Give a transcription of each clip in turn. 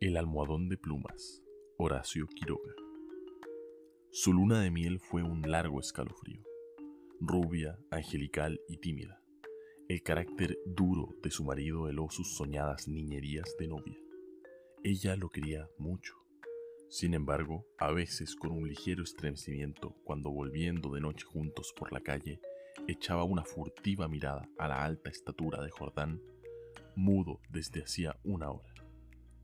El almohadón de plumas, Horacio Quiroga. Su luna de miel fue un largo escalofrío. Rubia, angelical y tímida. El carácter duro de su marido heló sus soñadas niñerías de novia. Ella lo quería mucho. Sin embargo, a veces con un ligero estremecimiento, cuando volviendo de noche juntos por la calle, echaba una furtiva mirada a la alta estatura de Jordán, mudo desde hacía una hora.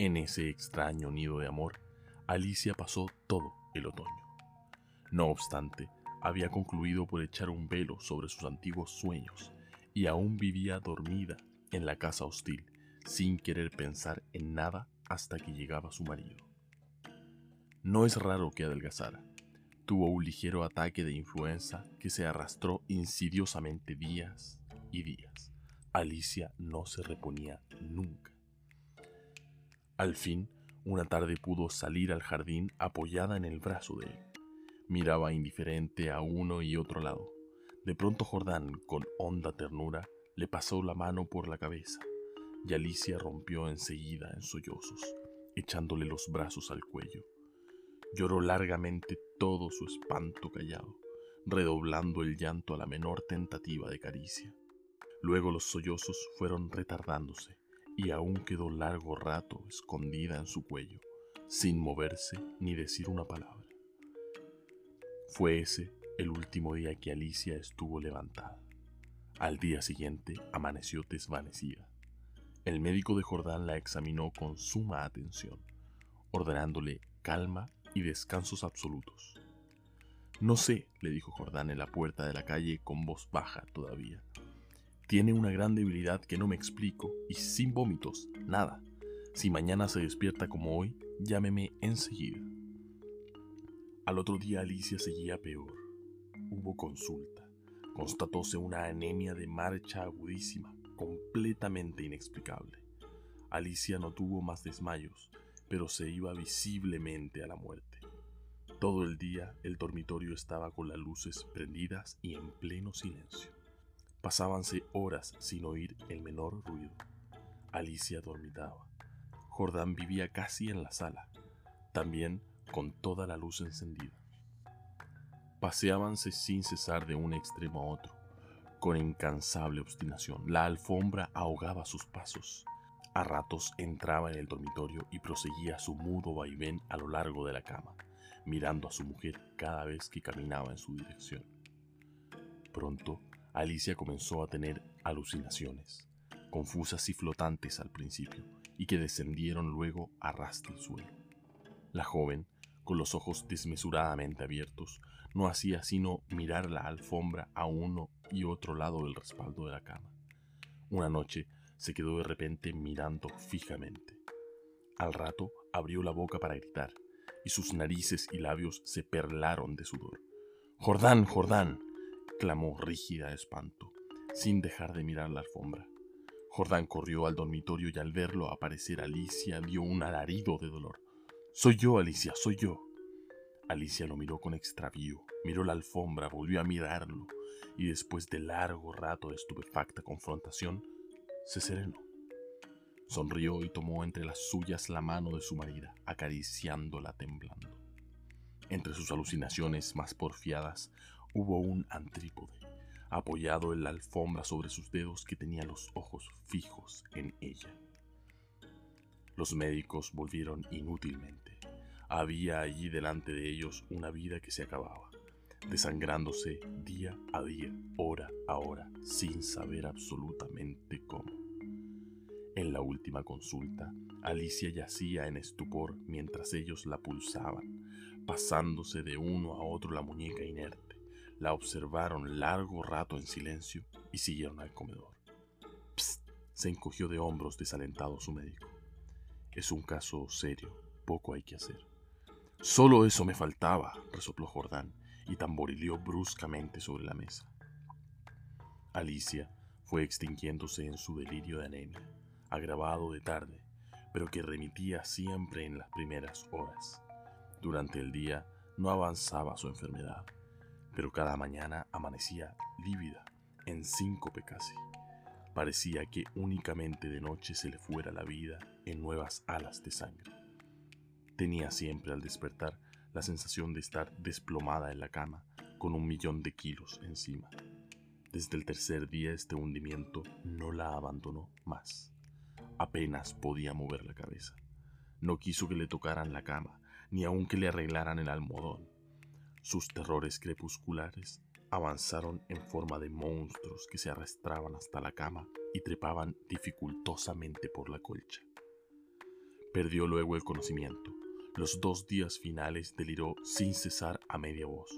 En ese extraño nido de amor, Alicia pasó todo el otoño. No obstante, había concluido por echar un velo sobre sus antiguos sueños y aún vivía dormida en la casa hostil, sin querer pensar en nada hasta que llegaba su marido. No es raro que adelgazara. Tuvo un ligero ataque de influenza que se arrastró insidiosamente días y días. Alicia no se reponía nunca. Al fin, una tarde pudo salir al jardín apoyada en el brazo de él. Miraba indiferente a uno y otro lado. De pronto Jordán, con honda ternura, le pasó la mano por la cabeza y Alicia rompió enseguida en sollozos, echándole los brazos al cuello. Lloró largamente todo su espanto callado, redoblando el llanto a la menor tentativa de caricia. Luego los sollozos fueron retardándose y aún quedó largo rato escondida en su cuello, sin moverse ni decir una palabra. Fue ese el último día que Alicia estuvo levantada. Al día siguiente amaneció desvanecida. El médico de Jordán la examinó con suma atención, ordenándole calma y descansos absolutos. No sé, le dijo Jordán en la puerta de la calle con voz baja todavía. Tiene una gran debilidad que no me explico y sin vómitos, nada. Si mañana se despierta como hoy, llámeme enseguida. Al otro día Alicia seguía peor. Hubo consulta. Constatóse una anemia de marcha agudísima, completamente inexplicable. Alicia no tuvo más desmayos, pero se iba visiblemente a la muerte. Todo el día el dormitorio estaba con las luces prendidas y en pleno silencio. Pasábanse horas sin oír el menor ruido. Alicia dormitaba. Jordán vivía casi en la sala, también con toda la luz encendida. Paseábanse sin cesar de un extremo a otro, con incansable obstinación. La alfombra ahogaba sus pasos. A ratos entraba en el dormitorio y proseguía su mudo vaivén a lo largo de la cama, mirando a su mujer cada vez que caminaba en su dirección. Pronto, Alicia comenzó a tener alucinaciones, confusas y flotantes al principio, y que descendieron luego a ras del suelo. La joven, con los ojos desmesuradamente abiertos, no hacía sino mirar la alfombra a uno y otro lado del respaldo de la cama. Una noche se quedó de repente mirando fijamente. Al rato abrió la boca para gritar, y sus narices y labios se perlaron de sudor. Jordán, Jordán, clamó rígida de espanto, sin dejar de mirar la alfombra. Jordán corrió al dormitorio y al verlo aparecer Alicia dio un alarido de dolor. Soy yo, Alicia, soy yo. Alicia lo miró con extravío, miró la alfombra, volvió a mirarlo, y después de largo rato de estupefacta confrontación, se serenó. Sonrió y tomó entre las suyas la mano de su marida, acariciándola temblando. Entre sus alucinaciones más porfiadas hubo un antrípode, apoyado en la alfombra sobre sus dedos que tenía los ojos fijos en ella. Los médicos volvieron inútilmente. Había allí delante de ellos una vida que se acababa, desangrándose día a día, hora a hora, sin saber absolutamente cómo. En la última consulta, Alicia yacía en estupor mientras ellos la pulsaban, pasándose de uno a otro la muñeca inerte. La observaron largo rato en silencio y siguieron al comedor. Psst, se encogió de hombros desalentado su médico. Es un caso serio, poco hay que hacer. Solo eso me faltaba, resopló Jordán y tamborileó bruscamente sobre la mesa. Alicia fue extinguiéndose en su delirio de anemia agravado de tarde, pero que remitía siempre en las primeras horas. Durante el día no avanzaba su enfermedad, pero cada mañana amanecía lívida, en síncope casi. Parecía que únicamente de noche se le fuera la vida en nuevas alas de sangre. Tenía siempre al despertar la sensación de estar desplomada en la cama con un millón de kilos encima. Desde el tercer día este hundimiento no la abandonó más. Apenas podía mover la cabeza. No quiso que le tocaran la cama, ni aun que le arreglaran el almohadón. Sus terrores crepusculares avanzaron en forma de monstruos que se arrastraban hasta la cama y trepaban dificultosamente por la colcha. Perdió luego el conocimiento. Los dos días finales deliró sin cesar a media voz.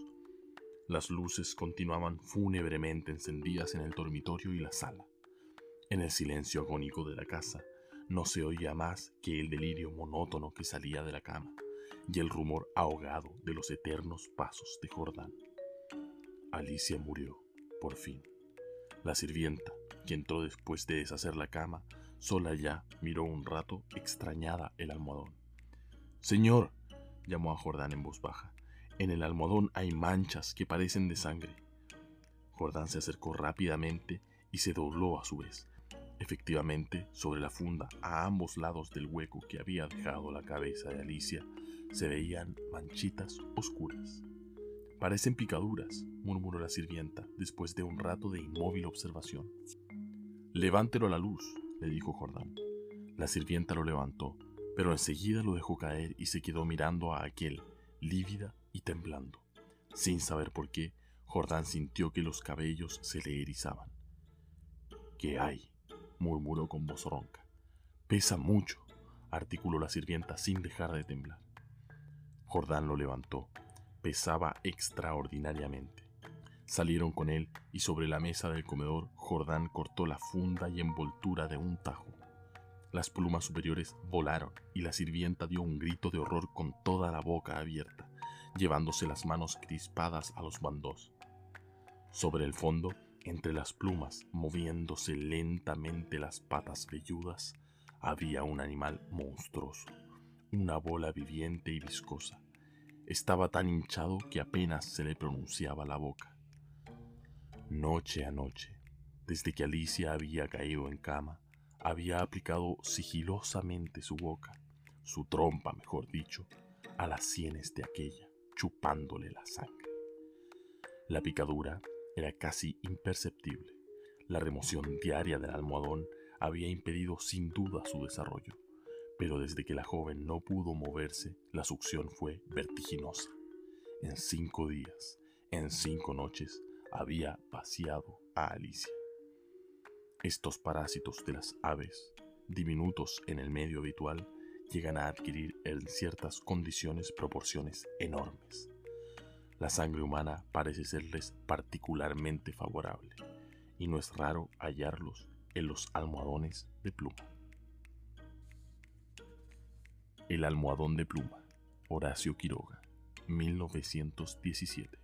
Las luces continuaban fúnebremente encendidas en el dormitorio y la sala. En el silencio agónico de la casa, no se oía más que el delirio monótono que salía de la cama y el rumor ahogado de los eternos pasos de Jordán. Alicia murió, por fin. La sirvienta, que entró después de deshacer la cama, sola ya miró un rato extrañada el almohadón. Señor, llamó a Jordán en voz baja, en el almohadón hay manchas que parecen de sangre. Jordán se acercó rápidamente y se dobló a su vez. Efectivamente, sobre la funda, a ambos lados del hueco que había dejado la cabeza de Alicia, se veían manchitas oscuras. Parecen picaduras, murmuró la sirvienta después de un rato de inmóvil observación. Levántelo a la luz, le dijo Jordán. La sirvienta lo levantó, pero enseguida lo dejó caer y se quedó mirando a aquel, lívida y temblando. Sin saber por qué, Jordán sintió que los cabellos se le erizaban. ¿Qué hay? murmuró con voz ronca. Pesa mucho, articuló la sirvienta sin dejar de temblar. Jordán lo levantó. Pesaba extraordinariamente. Salieron con él y sobre la mesa del comedor Jordán cortó la funda y envoltura de un tajo. Las plumas superiores volaron y la sirvienta dio un grito de horror con toda la boca abierta, llevándose las manos crispadas a los bandos. Sobre el fondo entre las plumas, moviéndose lentamente las patas velludas, había un animal monstruoso, una bola viviente y viscosa. Estaba tan hinchado que apenas se le pronunciaba la boca. Noche a noche, desde que Alicia había caído en cama, había aplicado sigilosamente su boca, su trompa, mejor dicho, a las sienes de aquella, chupándole la sangre. La picadura era casi imperceptible. La remoción diaria del almohadón había impedido sin duda su desarrollo, pero desde que la joven no pudo moverse, la succión fue vertiginosa. En cinco días, en cinco noches, había vaciado a Alicia. Estos parásitos de las aves, diminutos en el medio habitual, llegan a adquirir en ciertas condiciones proporciones enormes la sangre humana parece serles particularmente favorable, y no es raro hallarlos en los almohadones de pluma. El almohadón de pluma, Horacio Quiroga, 1917.